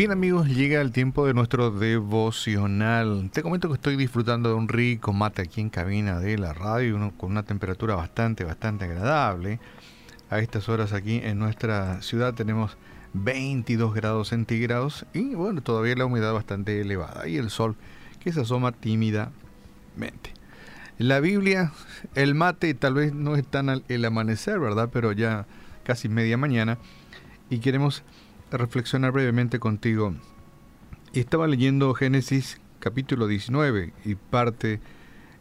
Bien amigos, llega el tiempo de nuestro devocional. Te comento que estoy disfrutando de un rico mate aquí en cabina de la radio con una temperatura bastante, bastante agradable. A estas horas aquí en nuestra ciudad tenemos 22 grados centígrados y bueno, todavía la humedad bastante elevada y el sol que se asoma tímidamente. La Biblia, el mate tal vez no es tan el amanecer, ¿verdad? Pero ya casi media mañana y queremos reflexionar brevemente contigo. Estaba leyendo Génesis capítulo 19 y parte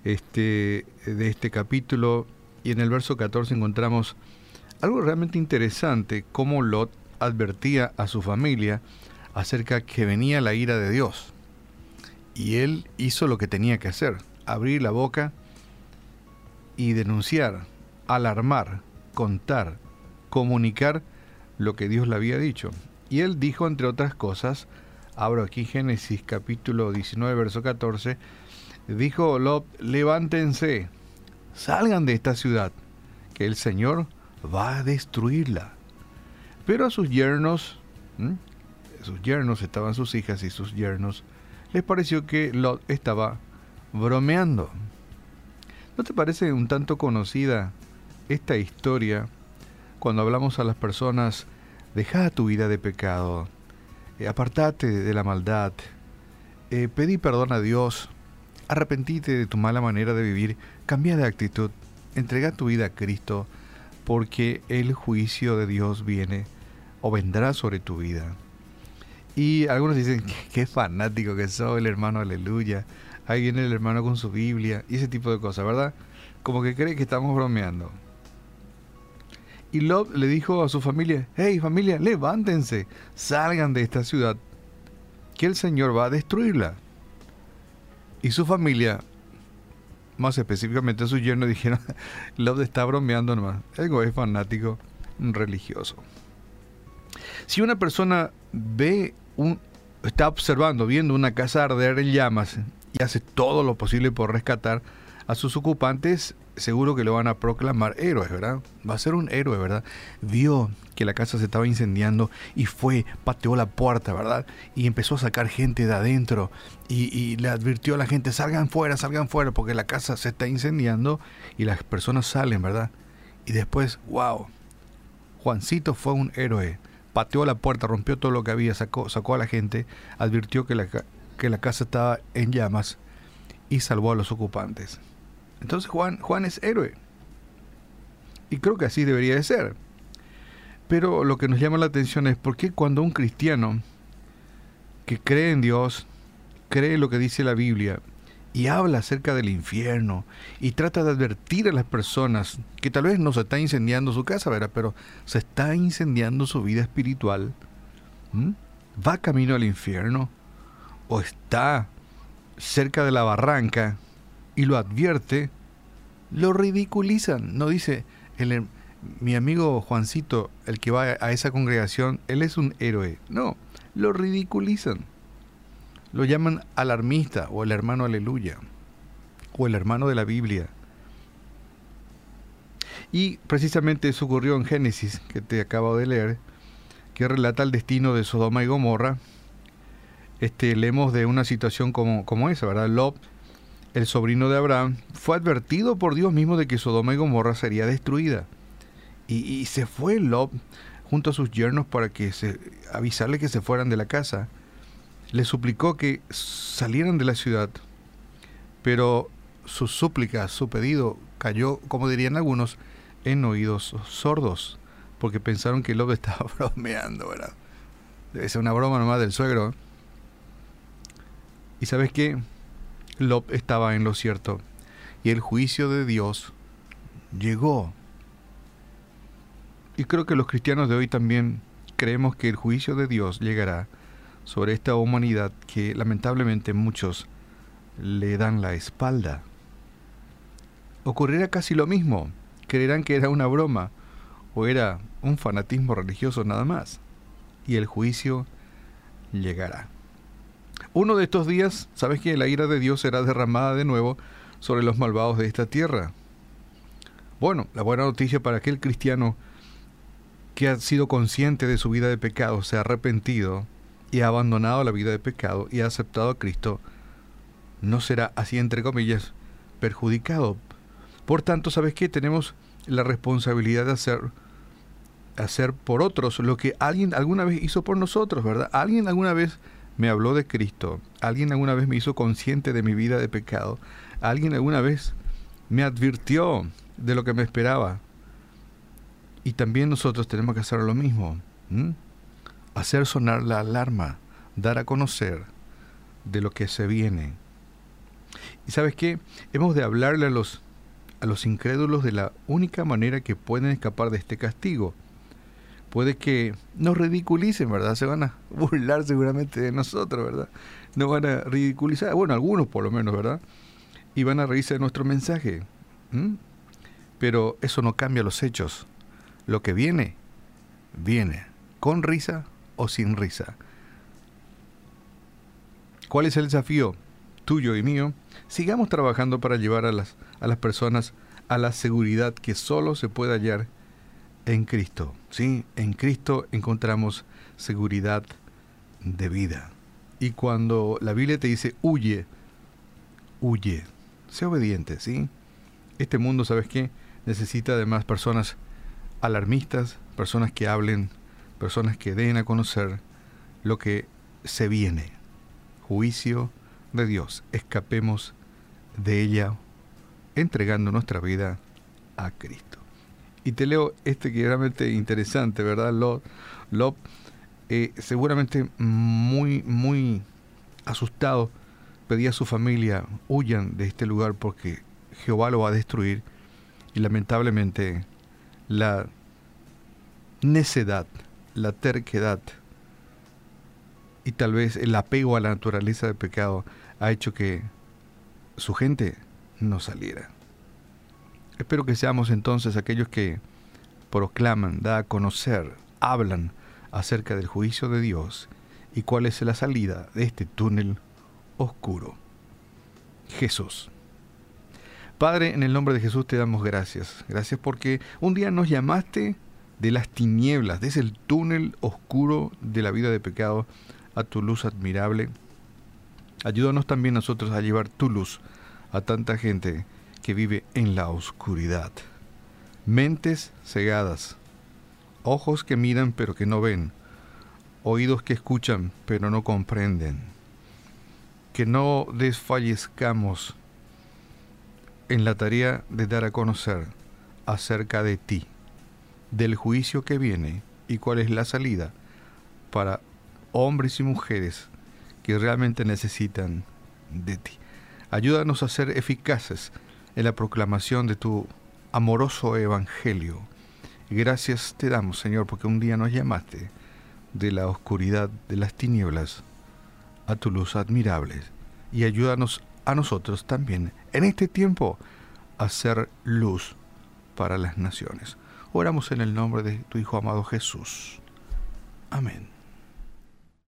este, de este capítulo y en el verso 14 encontramos algo realmente interesante, cómo Lot advertía a su familia acerca que venía la ira de Dios. Y él hizo lo que tenía que hacer, abrir la boca y denunciar, alarmar, contar, comunicar lo que Dios le había dicho. Y él dijo, entre otras cosas, abro aquí Génesis capítulo 19, verso 14, dijo Lot, levántense, salgan de esta ciudad, que el Señor va a destruirla. Pero a sus yernos, sus yernos estaban sus hijas y sus yernos, les pareció que Lot estaba bromeando. ¿No te parece un tanto conocida esta historia cuando hablamos a las personas Deja tu vida de pecado, eh, apartate de la maldad, eh, pedí perdón a Dios, arrepentite de tu mala manera de vivir, cambia de actitud, entrega tu vida a Cristo, porque el juicio de Dios viene o vendrá sobre tu vida. Y algunos dicen, qué fanático que soy, el hermano, aleluya. Ahí viene el hermano con su Biblia y ese tipo de cosas, ¿verdad? Como que cree que estamos bromeando. Y Lot le dijo a su familia, hey familia, levántense, salgan de esta ciudad, que el Señor va a destruirla. Y su familia, más específicamente su yerno, dijeron, Lot está bromeando nomás, el es fanático religioso. Si una persona ve un, está observando, viendo una casa arder en llamas y hace todo lo posible por rescatar a sus ocupantes, seguro que lo van a proclamar héroes, ¿verdad? Va a ser un héroe, ¿verdad? Vio que la casa se estaba incendiando y fue, pateó la puerta, ¿verdad? Y empezó a sacar gente de adentro y, le advirtió a la gente, salgan fuera, salgan fuera, porque la casa se está incendiando y las personas salen, ¿verdad? Y después, wow, Juancito fue un héroe, pateó la puerta, rompió todo lo que había, sacó, sacó a la gente, advirtió que la, que la casa estaba en llamas y salvó a los ocupantes. Entonces Juan, Juan es héroe. Y creo que así debería de ser. Pero lo que nos llama la atención es por qué cuando un cristiano que cree en Dios, cree lo que dice la Biblia y habla acerca del infierno y trata de advertir a las personas que tal vez no se está incendiando su casa, ¿verdad? pero se está incendiando su vida espiritual, va camino al infierno o está cerca de la barranca y lo advierte, lo ridiculizan. No dice, el, mi amigo Juancito, el que va a esa congregación, él es un héroe. No, lo ridiculizan. Lo llaman alarmista o el hermano aleluya o el hermano de la Biblia. Y precisamente eso ocurrió en Génesis, que te acabo de leer, que relata el destino de Sodoma y Gomorra. Este, leemos de una situación como, como esa, ¿verdad? Lot el sobrino de Abraham, fue advertido por Dios mismo de que Sodoma y Gomorra sería destruida. Y, se fue Lot junto a sus yernos para que avisarle que se fueran de la casa. Le suplicó que salieran de la ciudad, pero su súplica, su pedido, cayó, como dirían algunos, en oídos sordos, porque pensaron que Lot estaba bromeando, ¿verdad? Debe ser una broma nomás del suegro. ¿Y sabes qué? Lot estaba en lo cierto y el juicio de Dios llegó. Y creo que los cristianos de hoy también creemos que el juicio de Dios llegará sobre esta humanidad que lamentablemente muchos le dan la espalda. Ocurrirá casi lo mismo. Creerán que era una broma o era un fanatismo religioso nada más. Y el juicio llegará. Uno de estos días, ¿sabes que la ira de Dios será derramada de nuevo sobre los malvados de esta tierra? Bueno, la buena noticia para aquel cristiano que ha sido consciente de su vida de pecado, se ha arrepentido y ha abandonado la vida de pecado y ha aceptado a Cristo, no será así entre comillas perjudicado. Por tanto, ¿sabes qué? Tenemos la responsabilidad de hacer hacer por otros lo que alguien alguna vez hizo por nosotros, ¿verdad? Alguien alguna vez me habló de Cristo, alguien alguna vez me hizo consciente de mi vida de pecado, alguien alguna vez me advirtió de lo que me esperaba. Y también nosotros tenemos que hacer lo mismo, hacer sonar la alarma, dar a conocer de lo que se viene. Y sabes qué, hemos de hablarle a los a los incrédulos de la única manera que pueden escapar de este castigo puede que nos ridiculicen, ¿verdad? Se van a burlar seguramente de nosotros, ¿verdad? Nos van a ridiculizar, bueno, algunos por lo menos, ¿verdad? Y van a reírse de nuestro mensaje. Pero eso no cambia los hechos. Lo que viene, viene, con risa o sin risa. ¿Cuál es el desafío tuyo y mío? Sigamos trabajando para llevar a las, a las personas a la seguridad que solo se puede hallar en Cristo. ¿sí? En Cristo encontramos seguridad de vida. Y cuando la Biblia te dice huye, huye, sé obediente, ¿sí? Este mundo, ¿sabes qué? Necesita además personas alarmistas, personas que hablen, personas que den a conocer lo que se viene. Juicio de Dios. Escapemos de ella entregando nuestra vida a Cristo. Y te leo este que es realmente interesante, ¿verdad? Lot, eh, seguramente muy, muy asustado, pedía a su familia, huyan de este lugar porque Jehová lo va a destruir. Y lamentablemente la necedad, la terquedad y tal vez el apego a la naturaleza del pecado ha hecho que su gente no saliera. Espero que seamos entonces aquellos que proclaman, da a conocer, hablan acerca del juicio de Dios y cuál es la salida de este túnel oscuro. Jesús. Padre, en el nombre de Jesús te damos gracias. Gracias porque un día nos llamaste de las tinieblas, desde el túnel oscuro de la vida de pecado, a tu luz admirable. Ayúdanos también nosotros a llevar tu luz a tanta gente que vive en la oscuridad. Mentes cegadas, ojos que miran pero que no ven, oídos que escuchan pero no comprenden. Que no desfallezcamos en la tarea de dar a conocer acerca de ti, del juicio que viene y cuál es la salida para hombres y mujeres que realmente necesitan de ti. Ayúdanos a ser eficaces en la proclamación de tu amoroso evangelio. Gracias te damos, Señor, porque un día nos llamaste de la oscuridad de las tinieblas a tu luz admirable y ayúdanos a nosotros también en este tiempo a ser luz para las naciones. Oramos en el nombre de tu Hijo amado Jesús. Amén.